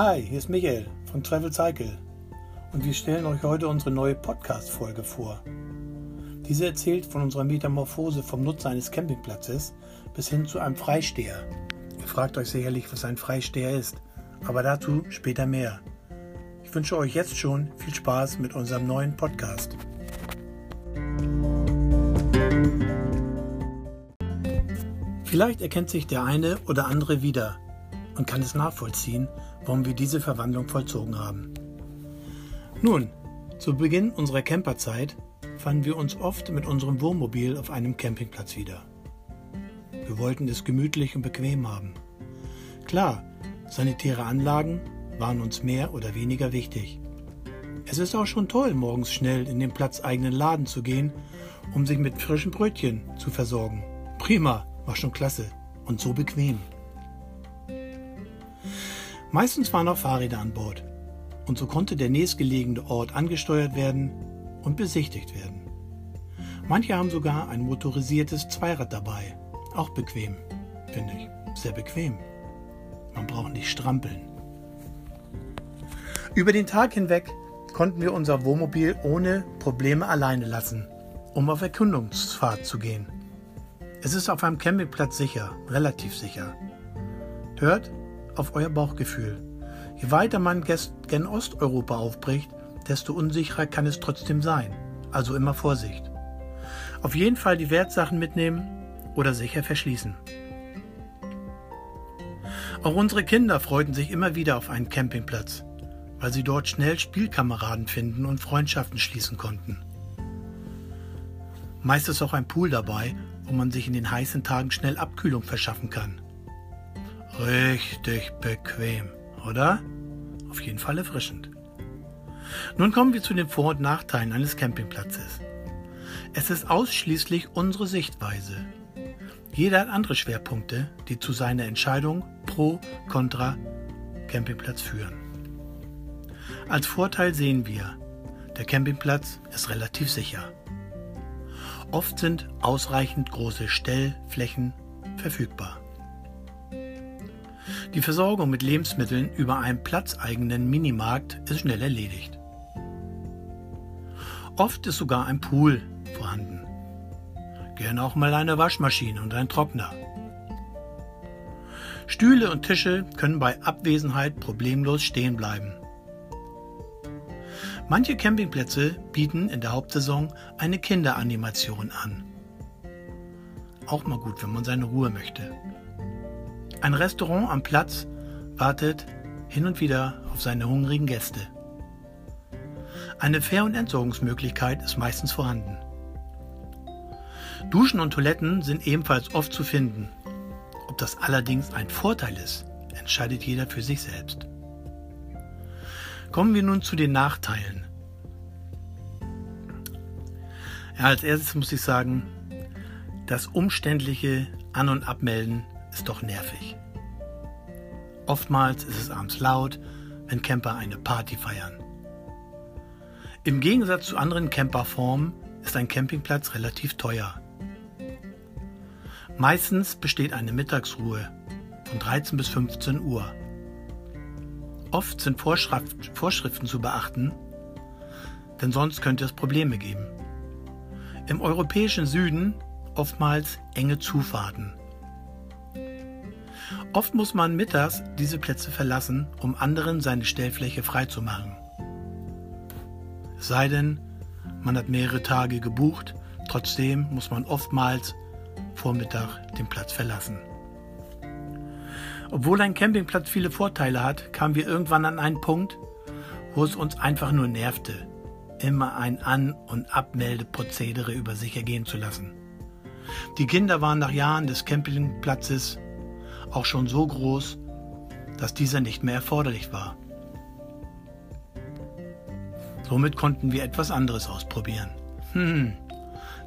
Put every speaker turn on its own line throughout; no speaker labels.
Hi, hier ist Michael von Travel Cycle und wir stellen euch heute unsere neue Podcast-Folge vor. Diese erzählt von unserer Metamorphose vom Nutzer eines Campingplatzes bis hin zu einem Freisteher. Ihr fragt euch sicherlich, was ein Freisteher ist, aber dazu später mehr. Ich wünsche euch jetzt schon viel Spaß mit unserem neuen Podcast. Vielleicht erkennt sich der eine oder andere wieder und kann es nachvollziehen, warum wir diese Verwandlung vollzogen haben. Nun, zu Beginn unserer Camperzeit fanden wir uns oft mit unserem Wohnmobil auf einem Campingplatz wieder. Wir wollten es gemütlich und bequem haben. Klar, sanitäre Anlagen waren uns mehr oder weniger wichtig. Es ist auch schon toll, morgens schnell in den platzeigenen Laden zu gehen, um sich mit frischen Brötchen zu versorgen. Prima, war schon klasse und so bequem. Meistens waren auch Fahrräder an Bord und so konnte der nächstgelegene Ort angesteuert werden und besichtigt werden. Manche haben sogar ein motorisiertes Zweirad dabei. Auch bequem, finde ich. Sehr bequem. Man braucht nicht strampeln. Über den Tag hinweg konnten wir unser Wohnmobil ohne Probleme alleine lassen, um auf Erkundungsfahrt zu gehen. Es ist auf einem Campingplatz sicher, relativ sicher. Hört auf euer Bauchgefühl. Je weiter man gen Osteuropa aufbricht, desto unsicherer kann es trotzdem sein. Also immer Vorsicht. Auf jeden Fall die Wertsachen mitnehmen oder sicher verschließen. Auch unsere Kinder freuten sich immer wieder auf einen Campingplatz, weil sie dort schnell Spielkameraden finden und Freundschaften schließen konnten. Meist ist auch ein Pool dabei, wo man sich in den heißen Tagen schnell Abkühlung verschaffen kann. Richtig bequem, oder? Auf jeden Fall erfrischend. Nun kommen wir zu den Vor- und Nachteilen eines Campingplatzes. Es ist ausschließlich unsere Sichtweise. Jeder hat andere Schwerpunkte, die zu seiner Entscheidung pro, contra Campingplatz führen. Als Vorteil sehen wir, der Campingplatz ist relativ sicher. Oft sind ausreichend große Stellflächen verfügbar. Die Versorgung mit Lebensmitteln über einen platzeigenen Minimarkt ist schnell erledigt. Oft ist sogar ein Pool vorhanden. Gerne auch mal eine Waschmaschine und ein Trockner. Stühle und Tische können bei Abwesenheit problemlos stehen bleiben. Manche Campingplätze bieten in der Hauptsaison eine Kinderanimation an. Auch mal gut, wenn man seine Ruhe möchte. Ein Restaurant am Platz wartet hin und wieder auf seine hungrigen Gäste. Eine Fähr- und Entsorgungsmöglichkeit ist meistens vorhanden. Duschen und Toiletten sind ebenfalls oft zu finden. Ob das allerdings ein Vorteil ist, entscheidet jeder für sich selbst. Kommen wir nun zu den Nachteilen. Ja, als erstes muss ich sagen, das umständliche An- und Abmelden ist doch nervig. Oftmals ist es abends laut, wenn Camper eine Party feiern. Im Gegensatz zu anderen Camperformen ist ein Campingplatz relativ teuer. Meistens besteht eine Mittagsruhe von 13 bis 15 Uhr. Oft sind Vorschriften zu beachten, denn sonst könnte es Probleme geben. Im europäischen Süden oftmals enge Zufahrten. Oft muss man mittags diese Plätze verlassen, um anderen seine Stellfläche freizumachen. Sei denn, man hat mehrere Tage gebucht, trotzdem muss man oftmals Vormittag den Platz verlassen. Obwohl ein Campingplatz viele Vorteile hat, kamen wir irgendwann an einen Punkt, wo es uns einfach nur nervte, immer ein An- und Abmeldeprozedere über sich ergehen zu lassen. Die Kinder waren nach Jahren des Campingplatzes auch schon so groß, dass dieser nicht mehr erforderlich war. Somit konnten wir etwas anderes ausprobieren. Hm,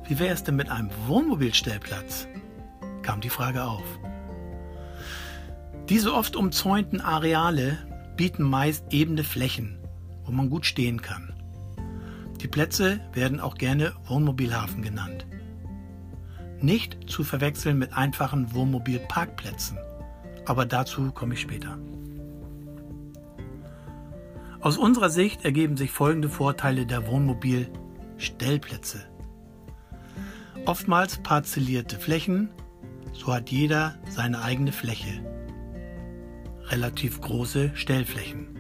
wie wäre es denn mit einem Wohnmobilstellplatz? kam die Frage auf. Diese oft umzäunten Areale bieten meist ebene Flächen, wo man gut stehen kann. Die Plätze werden auch gerne Wohnmobilhafen genannt. Nicht zu verwechseln mit einfachen Wohnmobilparkplätzen, aber dazu komme ich später. Aus unserer Sicht ergeben sich folgende Vorteile der Wohnmobilstellplätze. Oftmals parzellierte Flächen, so hat jeder seine eigene Fläche. Relativ große Stellflächen.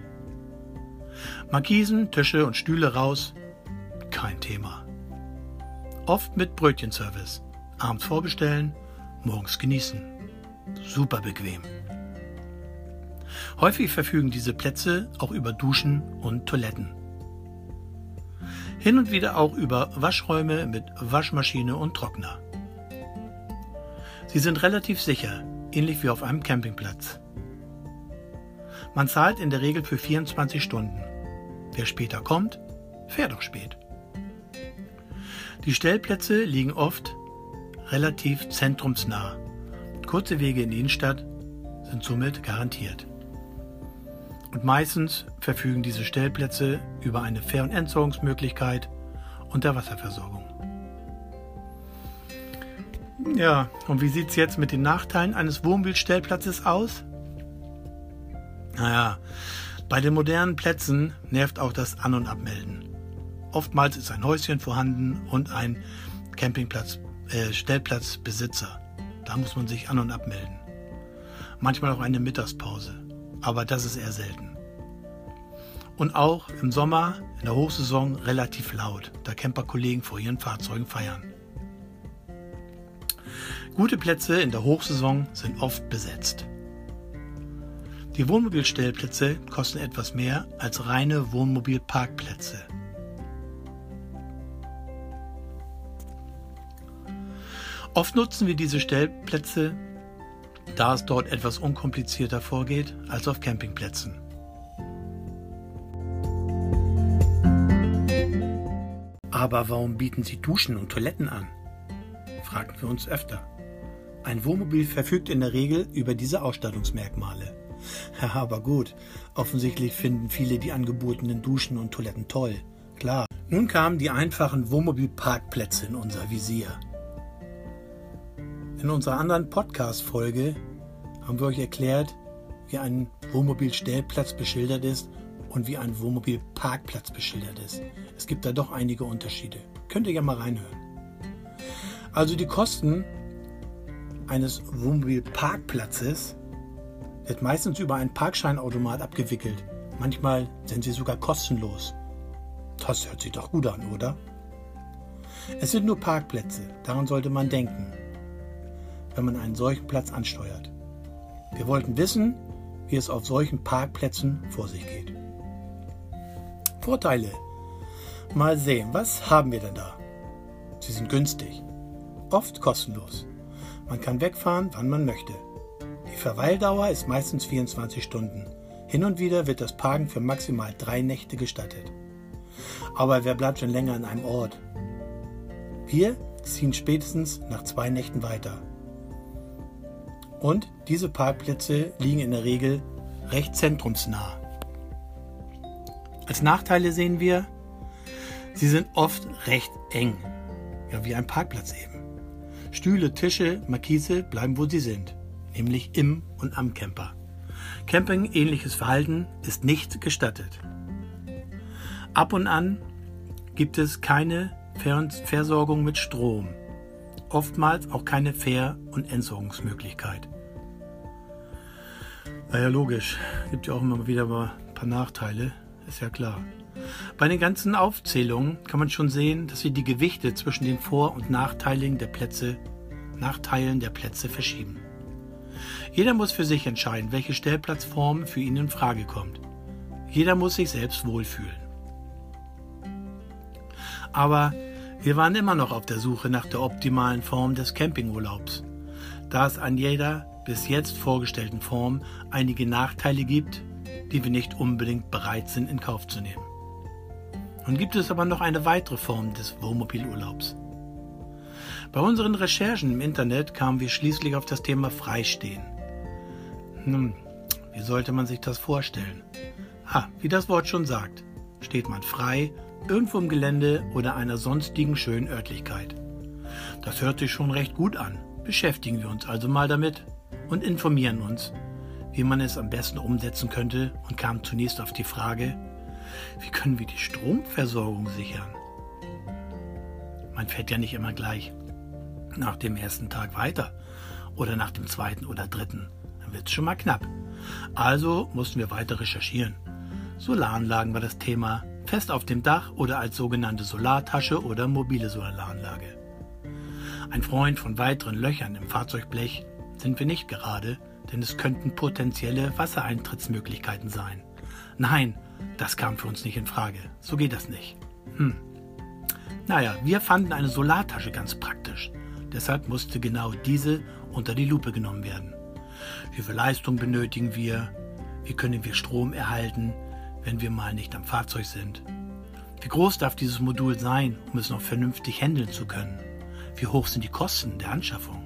Markisen, Tische und Stühle raus, kein Thema. Oft mit Brötchenservice. Abends vorbestellen, morgens genießen. Super bequem. Häufig verfügen diese Plätze auch über Duschen und Toiletten. Hin und wieder auch über Waschräume mit Waschmaschine und Trockner. Sie sind relativ sicher, ähnlich wie auf einem Campingplatz. Man zahlt in der Regel für 24 Stunden. Wer später kommt, fährt auch spät. Die Stellplätze liegen oft relativ zentrumsnah. Kurze Wege in die Innenstadt sind somit garantiert. Und meistens verfügen diese Stellplätze über eine Fähr- und Entsorgungsmöglichkeit und der Wasserversorgung. Ja, und wie sieht es jetzt mit den Nachteilen eines Wohnmobilstellplatzes aus? Naja, bei den modernen Plätzen nervt auch das An- und Abmelden. Oftmals ist ein Häuschen vorhanden und ein Campingplatz, äh, Stellplatzbesitzer. Da muss man sich an- und abmelden. Manchmal auch eine Mittagspause aber das ist eher selten. Und auch im Sommer, in der Hochsaison, relativ laut, da Camperkollegen vor ihren Fahrzeugen feiern. Gute Plätze in der Hochsaison sind oft besetzt. Die Wohnmobilstellplätze kosten etwas mehr als reine Wohnmobilparkplätze. Oft nutzen wir diese Stellplätze da es dort etwas unkomplizierter vorgeht als auf Campingplätzen. Aber warum bieten Sie Duschen und Toiletten an? Fragen wir uns öfter. Ein Wohnmobil verfügt in der Regel über diese Ausstattungsmerkmale. Aber gut, offensichtlich finden viele die angebotenen Duschen und Toiletten toll. Klar. Nun kamen die einfachen Wohnmobilparkplätze in unser Visier. In unserer anderen Podcast-Folge haben wir euch erklärt, wie ein Wohnmobilstellplatz beschildert ist und wie ein Wohnmobilparkplatz beschildert ist. Es gibt da doch einige Unterschiede. Könnt ihr ja mal reinhören. Also die Kosten eines Wohnmobilparkplatzes wird meistens über einen Parkscheinautomat abgewickelt. Manchmal sind sie sogar kostenlos. Das hört sich doch gut an, oder? Es sind nur Parkplätze, daran sollte man denken wenn man einen solchen Platz ansteuert. Wir wollten wissen, wie es auf solchen Parkplätzen vor sich geht. Vorteile. Mal sehen, was haben wir denn da? Sie sind günstig, oft kostenlos. Man kann wegfahren, wann man möchte. Die Verweildauer ist meistens 24 Stunden. Hin und wieder wird das Parken für maximal drei Nächte gestattet. Aber wer bleibt schon länger an einem Ort? Wir ziehen spätestens nach zwei Nächten weiter. Und diese Parkplätze liegen in der Regel recht zentrumsnah. Als Nachteile sehen wir, sie sind oft recht eng. Ja, wie ein Parkplatz eben. Stühle, Tische, Markise bleiben, wo sie sind, nämlich im und am Camper. Camping-ähnliches Verhalten ist nicht gestattet. Ab und an gibt es keine Versorgung mit Strom, oftmals auch keine Fähr- und Entsorgungsmöglichkeit. Naja, logisch. Gibt ja auch immer wieder mal ein paar Nachteile, ist ja klar. Bei den ganzen Aufzählungen kann man schon sehen, dass wir die Gewichte zwischen den Vor- und Nachteilen der Plätze, Nachteilen der Plätze verschieben. Jeder muss für sich entscheiden, welche Stellplatzform für ihn in Frage kommt. Jeder muss sich selbst wohlfühlen. Aber wir waren immer noch auf der Suche nach der optimalen Form des Campingurlaubs, da es an jeder bis jetzt vorgestellten Form einige Nachteile gibt, die wir nicht unbedingt bereit sind in Kauf zu nehmen. Nun gibt es aber noch eine weitere Form des Wohnmobilurlaubs. Bei unseren Recherchen im Internet kamen wir schließlich auf das Thema Freistehen. Nun, wie sollte man sich das vorstellen? Ah, wie das Wort schon sagt, steht man frei irgendwo im Gelände oder einer sonstigen schönen Örtlichkeit. Das hört sich schon recht gut an. Beschäftigen wir uns also mal damit und informieren uns, wie man es am besten umsetzen könnte und kamen zunächst auf die Frage, wie können wir die Stromversorgung sichern? Man fährt ja nicht immer gleich nach dem ersten Tag weiter oder nach dem zweiten oder dritten. Dann wird es schon mal knapp. Also mussten wir weiter recherchieren. Solaranlagen war das Thema, fest auf dem Dach oder als sogenannte Solartasche oder mobile Solaranlage. Ein Freund von weiteren Löchern im Fahrzeugblech sind wir nicht gerade, denn es könnten potenzielle Wassereintrittsmöglichkeiten sein. Nein, das kam für uns nicht in Frage. So geht das nicht. Hm. Naja, wir fanden eine Solartasche ganz praktisch. Deshalb musste genau diese unter die Lupe genommen werden. Wie viel Leistung benötigen wir? Wie können wir Strom erhalten, wenn wir mal nicht am Fahrzeug sind? Wie groß darf dieses Modul sein, um es noch vernünftig handeln zu können? Wie hoch sind die Kosten der Anschaffung?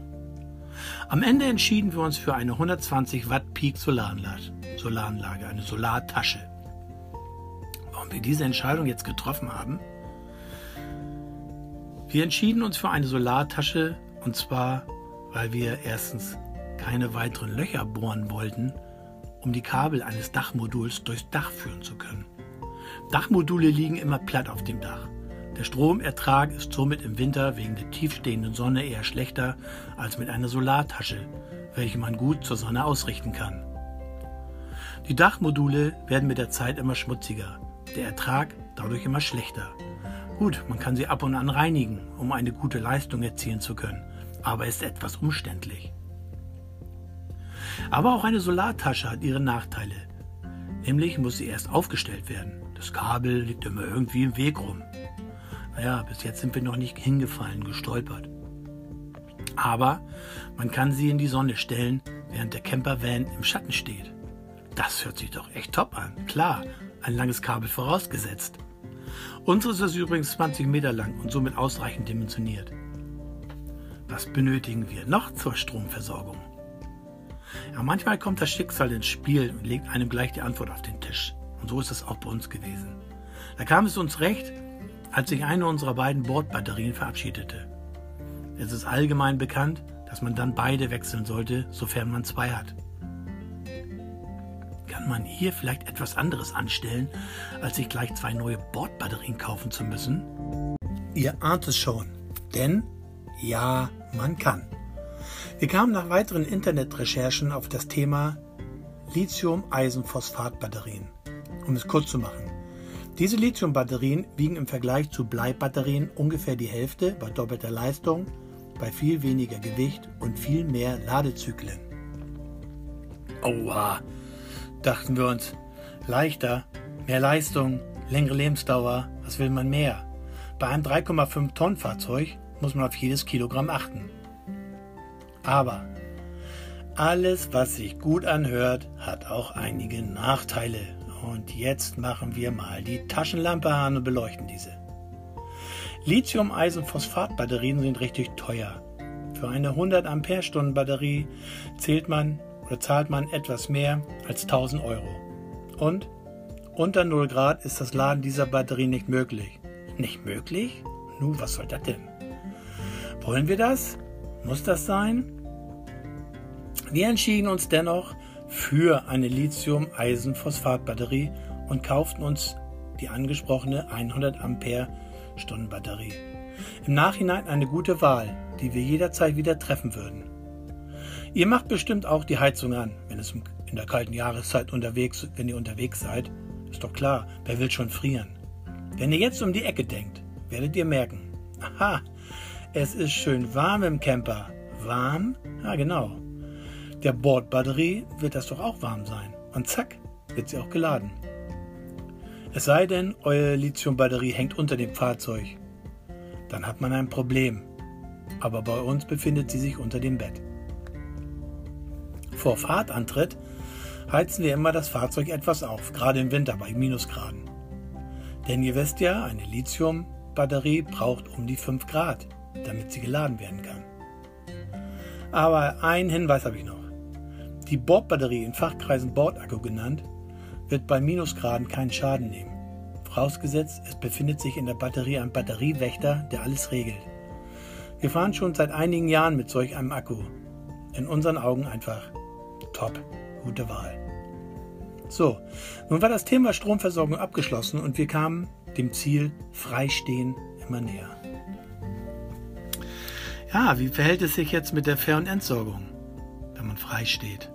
Am Ende entschieden wir uns für eine 120 Watt Peak Solaranlage, Solaranlage, eine Solartasche. Warum wir diese Entscheidung jetzt getroffen haben? Wir entschieden uns für eine Solartasche und zwar, weil wir erstens keine weiteren Löcher bohren wollten, um die Kabel eines Dachmoduls durchs Dach führen zu können. Dachmodule liegen immer platt auf dem Dach. Der Stromertrag ist somit im Winter wegen der tiefstehenden Sonne eher schlechter als mit einer Solartasche, welche man gut zur Sonne ausrichten kann. Die Dachmodule werden mit der Zeit immer schmutziger, der Ertrag dadurch immer schlechter. Gut, man kann sie ab und an reinigen, um eine gute Leistung erzielen zu können, aber ist etwas umständlich. Aber auch eine Solartasche hat ihre Nachteile. Nämlich muss sie erst aufgestellt werden. Das Kabel liegt immer irgendwie im Weg rum. Naja, bis jetzt sind wir noch nicht hingefallen, gestolpert. Aber man kann sie in die Sonne stellen, während der Campervan im Schatten steht. Das hört sich doch echt top an. Klar, ein langes Kabel vorausgesetzt. Unseres ist übrigens 20 Meter lang und somit ausreichend dimensioniert. Was benötigen wir noch zur Stromversorgung? Ja, manchmal kommt das Schicksal ins Spiel und legt einem gleich die Antwort auf den Tisch. Und so ist es auch bei uns gewesen. Da kam es uns recht, als sich eine unserer beiden Bordbatterien verabschiedete. Es ist allgemein bekannt, dass man dann beide wechseln sollte, sofern man zwei hat. Kann man hier vielleicht etwas anderes anstellen, als sich gleich zwei neue Bordbatterien kaufen zu müssen? Ihr ahnt es schon, denn ja, man kann. Wir kamen nach weiteren Internetrecherchen auf das Thema Lithium-Eisenphosphat-Batterien. Um es kurz zu machen. Diese Lithium-Batterien wiegen im Vergleich zu Bleibatterien ungefähr die Hälfte bei doppelter Leistung, bei viel weniger Gewicht und viel mehr Ladezyklen. Oha, dachten wir uns. Leichter, mehr Leistung, längere Lebensdauer, was will man mehr? Bei einem 3,5 Tonnen Fahrzeug muss man auf jedes Kilogramm achten. Aber alles, was sich gut anhört, hat auch einige Nachteile. Und jetzt machen wir mal die Taschenlampe an und beleuchten diese. Lithium-Eisen-Phosphat-Batterien sind richtig teuer. Für eine 100 Ampere-Stunden Batterie zählt man oder zahlt man etwas mehr als 1000 Euro. Und unter 0 Grad ist das Laden dieser Batterie nicht möglich. Nicht möglich? Nu, was soll das denn? Wollen wir das? Muss das sein? Wir entschieden uns dennoch für eine Lithium-Eisen-Phosphat-Batterie und kauften uns die angesprochene 100 Ampere Stunden Batterie. Im Nachhinein eine gute Wahl, die wir jederzeit wieder treffen würden. Ihr macht bestimmt auch die Heizung an, wenn es in der kalten Jahreszeit unterwegs, wenn ihr unterwegs seid. Ist doch klar, wer will schon frieren? Wenn ihr jetzt um die Ecke denkt, werdet ihr merken, aha, es ist schön warm im Camper. Warm? Ja, genau. Der Bordbatterie wird das doch auch warm sein. Und zack, wird sie auch geladen. Es sei denn, eure Lithiumbatterie hängt unter dem Fahrzeug. Dann hat man ein Problem. Aber bei uns befindet sie sich unter dem Bett. Vor Fahrtantritt heizen wir immer das Fahrzeug etwas auf, gerade im Winter bei Minusgraden. Denn ihr wisst ja, eine Lithiumbatterie braucht um die 5 Grad, damit sie geladen werden kann. Aber einen Hinweis habe ich noch. Die Bordbatterie, in Fachkreisen Bordakku genannt, wird bei Minusgraden keinen Schaden nehmen. Vorausgesetzt, es befindet sich in der Batterie ein Batteriewächter, der alles regelt. Wir fahren schon seit einigen Jahren mit solch einem Akku. In unseren Augen einfach top, gute Wahl. So, nun war das Thema Stromversorgung abgeschlossen und wir kamen dem Ziel Freistehen immer näher. Ja, wie verhält es sich jetzt mit der Ver- und Entsorgung, wenn man frei steht?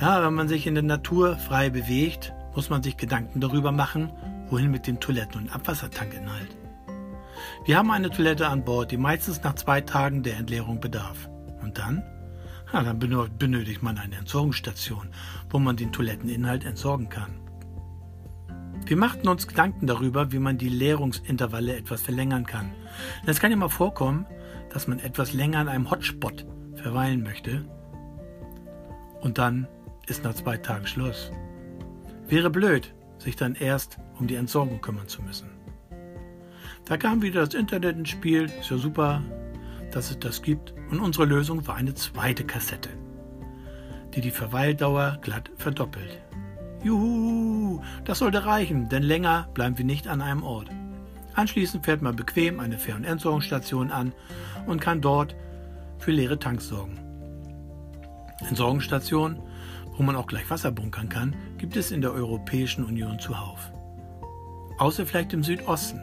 Ja, wenn man sich in der Natur frei bewegt, muss man sich Gedanken darüber machen, wohin mit dem Toiletten- und Abwassertankinhalt. Wir haben eine Toilette an Bord, die meistens nach zwei Tagen der Entleerung bedarf. Und dann? Ja, dann benötigt man eine Entsorgungsstation, wo man den Toiletteninhalt entsorgen kann. Wir machten uns Gedanken darüber, wie man die Leerungsintervalle etwas verlängern kann. Es kann ja mal vorkommen, dass man etwas länger an einem Hotspot verweilen möchte und dann ist nach zwei Tagen Schluss. Wäre blöd, sich dann erst um die Entsorgung kümmern zu müssen. Da kam wieder das Internet ins Spiel, ist ja super, dass es das gibt, und unsere Lösung war eine zweite Kassette, die die Verweildauer glatt verdoppelt. Juhu, das sollte reichen, denn länger bleiben wir nicht an einem Ort. Anschließend fährt man bequem eine Fähr- und Entsorgungsstation an und kann dort für leere Tanks sorgen. Entsorgungsstationen, wo man auch gleich Wasser bunkern kann, gibt es in der Europäischen Union zuhauf. Außer vielleicht im Südosten.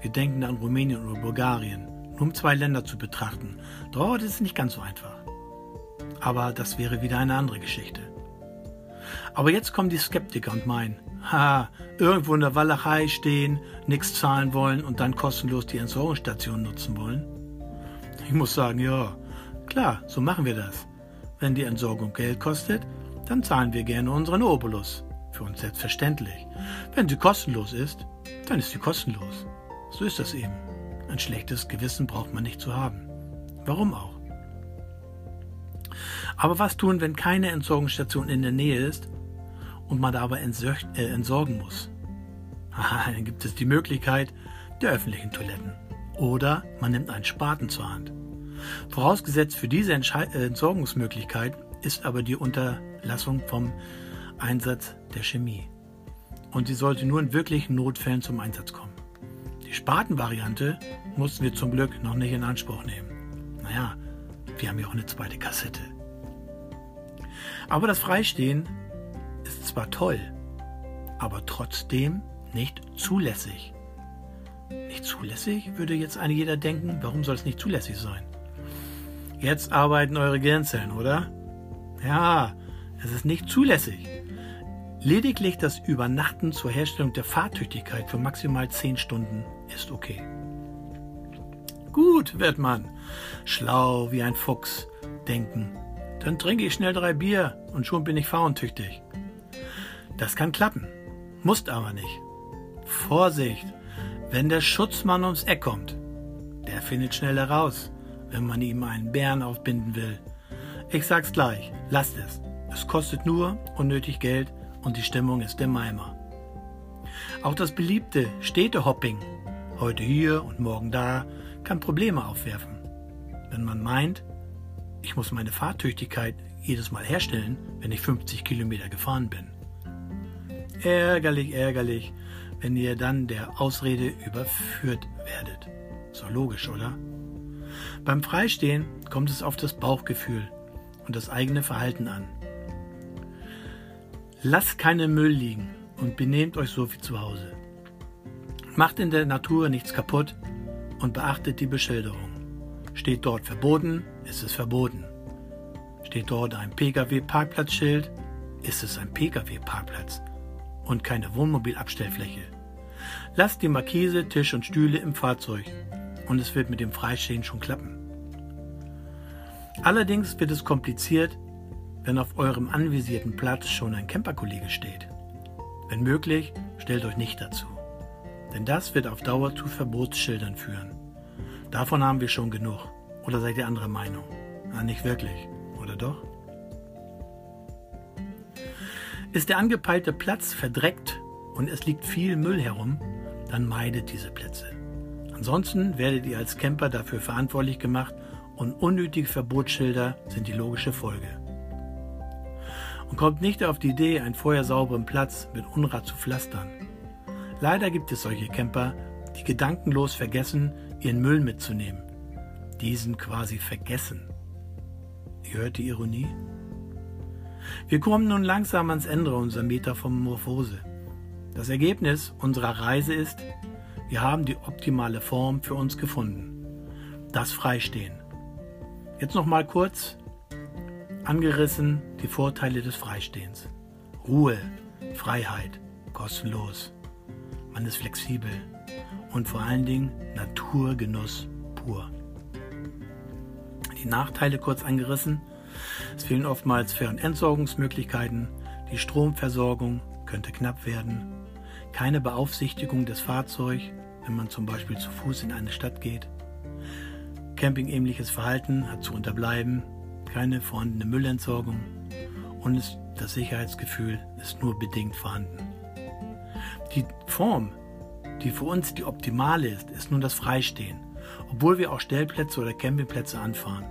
Wir denken an Rumänien oder Bulgarien, nur um zwei Länder zu betrachten. Dort ist es nicht ganz so einfach. Aber das wäre wieder eine andere Geschichte. Aber jetzt kommen die Skeptiker und meinen, ha, irgendwo in der Walachei stehen, nichts zahlen wollen und dann kostenlos die Entsorgungsstation nutzen wollen. Ich muss sagen, ja, klar, so machen wir das. Wenn die Entsorgung Geld kostet, dann zahlen wir gerne unseren Obolus. Für uns selbstverständlich. Wenn sie kostenlos ist, dann ist sie kostenlos. So ist das eben. Ein schlechtes Gewissen braucht man nicht zu haben. Warum auch? Aber was tun, wenn keine Entsorgungsstation in der Nähe ist und man da aber äh, entsorgen muss? Aha, dann gibt es die Möglichkeit der öffentlichen Toiletten. Oder man nimmt einen Spaten zur Hand. Vorausgesetzt für diese Entsche äh, Entsorgungsmöglichkeit ist aber die Unterlassung vom Einsatz der Chemie. Und sie sollte nur in wirklichen Notfällen zum Einsatz kommen. Die Spatenvariante mussten wir zum Glück noch nicht in Anspruch nehmen. Naja, wir haben ja auch eine zweite Kassette. Aber das Freistehen ist zwar toll, aber trotzdem nicht zulässig. Nicht zulässig, würde jetzt eine jeder denken, warum soll es nicht zulässig sein? Jetzt arbeiten eure Gehirnzellen, oder? Ja, es ist nicht zulässig. Lediglich das Übernachten zur Herstellung der Fahrtüchtigkeit für maximal 10 Stunden ist okay. Gut, wird man. Schlau wie ein Fuchs denken. Dann trinke ich schnell drei Bier und schon bin ich fahruntüchtig. Das kann klappen, muss aber nicht. Vorsicht, wenn der Schutzmann ums Eck kommt. Der findet schnell heraus, wenn man ihm einen Bären aufbinden will. Ich sag's gleich, lasst es. Es kostet nur unnötig Geld und die Stimmung ist im Eimer. Auch das beliebte Städtehopping, heute hier und morgen da, kann Probleme aufwerfen. Wenn man meint, ich muss meine Fahrtüchtigkeit jedes Mal herstellen, wenn ich 50 Kilometer gefahren bin. Ärgerlich, ärgerlich, wenn ihr dann der Ausrede überführt werdet. So logisch, oder? Beim Freistehen kommt es auf das Bauchgefühl und das eigene Verhalten an. Lasst keinen Müll liegen und benehmt euch so wie zu Hause. Macht in der Natur nichts kaputt und beachtet die Beschilderung. Steht dort verboten, ist es verboten. Steht dort ein Pkw-Parkplatzschild, ist es ein Pkw-Parkplatz und keine Wohnmobilabstellfläche. Lasst die Markise, Tisch und Stühle im Fahrzeug und es wird mit dem Freistehen schon klappen. Allerdings wird es kompliziert, wenn auf eurem anvisierten Platz schon ein Camperkollege steht. Wenn möglich, stellt euch nicht dazu. Denn das wird auf Dauer zu Verbotsschildern führen. Davon haben wir schon genug. Oder seid ihr anderer Meinung? Na, nicht wirklich, oder doch? Ist der angepeilte Platz verdreckt und es liegt viel Müll herum, dann meidet diese Plätze. Ansonsten werdet ihr als Camper dafür verantwortlich gemacht und unnötige Verbotsschilder sind die logische Folge und kommt nicht auf die Idee, einen vorher sauberen Platz mit Unrat zu pflastern. Leider gibt es solche Camper, die gedankenlos vergessen, ihren Müll mitzunehmen. Diesen quasi vergessen. Ihr hört die Ironie? Wir kommen nun langsam ans Ende unserer Metamorphose. Das Ergebnis unserer Reise ist, wir haben die optimale Form für uns gefunden. Das Freistehen. Jetzt noch mal kurz angerissen die Vorteile des Freistehens. Ruhe, Freiheit, kostenlos. Man ist flexibel und vor allen Dingen Naturgenuss pur. Die Nachteile kurz angerissen. Es fehlen oftmals Fähr- und Entsorgungsmöglichkeiten. Die Stromversorgung könnte knapp werden. Keine Beaufsichtigung des Fahrzeugs, wenn man zum Beispiel zu Fuß in eine Stadt geht. Campingähnliches Verhalten hat zu unterbleiben. Keine vorhandene Müllentsorgung. Und das Sicherheitsgefühl ist nur bedingt vorhanden. Die Form, die für uns die optimale ist, ist nun das Freistehen, obwohl wir auch Stellplätze oder Campingplätze anfahren.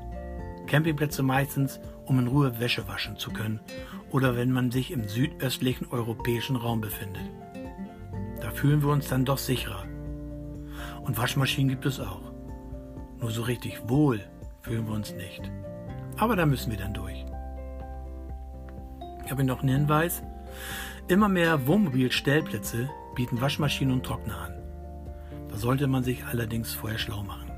Campingplätze meistens, um in Ruhe Wäsche waschen zu können oder wenn man sich im südöstlichen europäischen Raum befindet. Da fühlen wir uns dann doch sicherer. Und Waschmaschinen gibt es auch. Nur so richtig wohl fühlen wir uns nicht. Aber da müssen wir dann durch. Ich habe noch einen Hinweis. Immer mehr Wohnmobilstellplätze bieten Waschmaschinen und Trockner an. Da sollte man sich allerdings vorher schlau machen.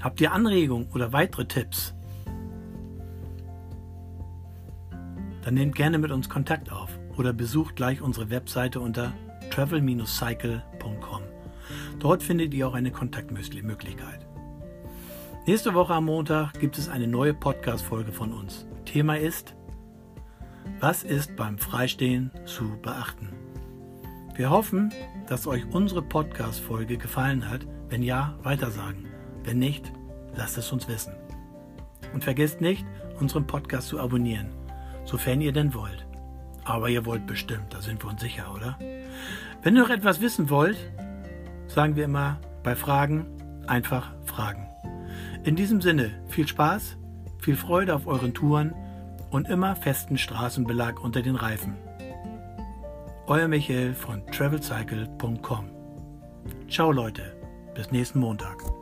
Habt ihr Anregungen oder weitere Tipps? Dann nehmt gerne mit uns Kontakt auf oder besucht gleich unsere Webseite unter travel-cycle.com. Dort findet ihr auch eine Kontaktmöglichkeit. Nächste Woche am Montag gibt es eine neue Podcast-Folge von uns. Thema ist Was ist beim Freistehen zu beachten? Wir hoffen, dass euch unsere Podcast-Folge gefallen hat. Wenn ja, weitersagen. Wenn nicht, lasst es uns wissen. Und vergesst nicht, unseren Podcast zu abonnieren, sofern ihr denn wollt. Aber ihr wollt bestimmt, da sind wir uns sicher, oder? Wenn ihr noch etwas wissen wollt, sagen wir immer bei Fragen einfach fragen. In diesem Sinne, viel Spaß, viel Freude auf euren Touren und immer festen Straßenbelag unter den Reifen. Euer Michael von travelcycle.com. Ciao Leute, bis nächsten Montag.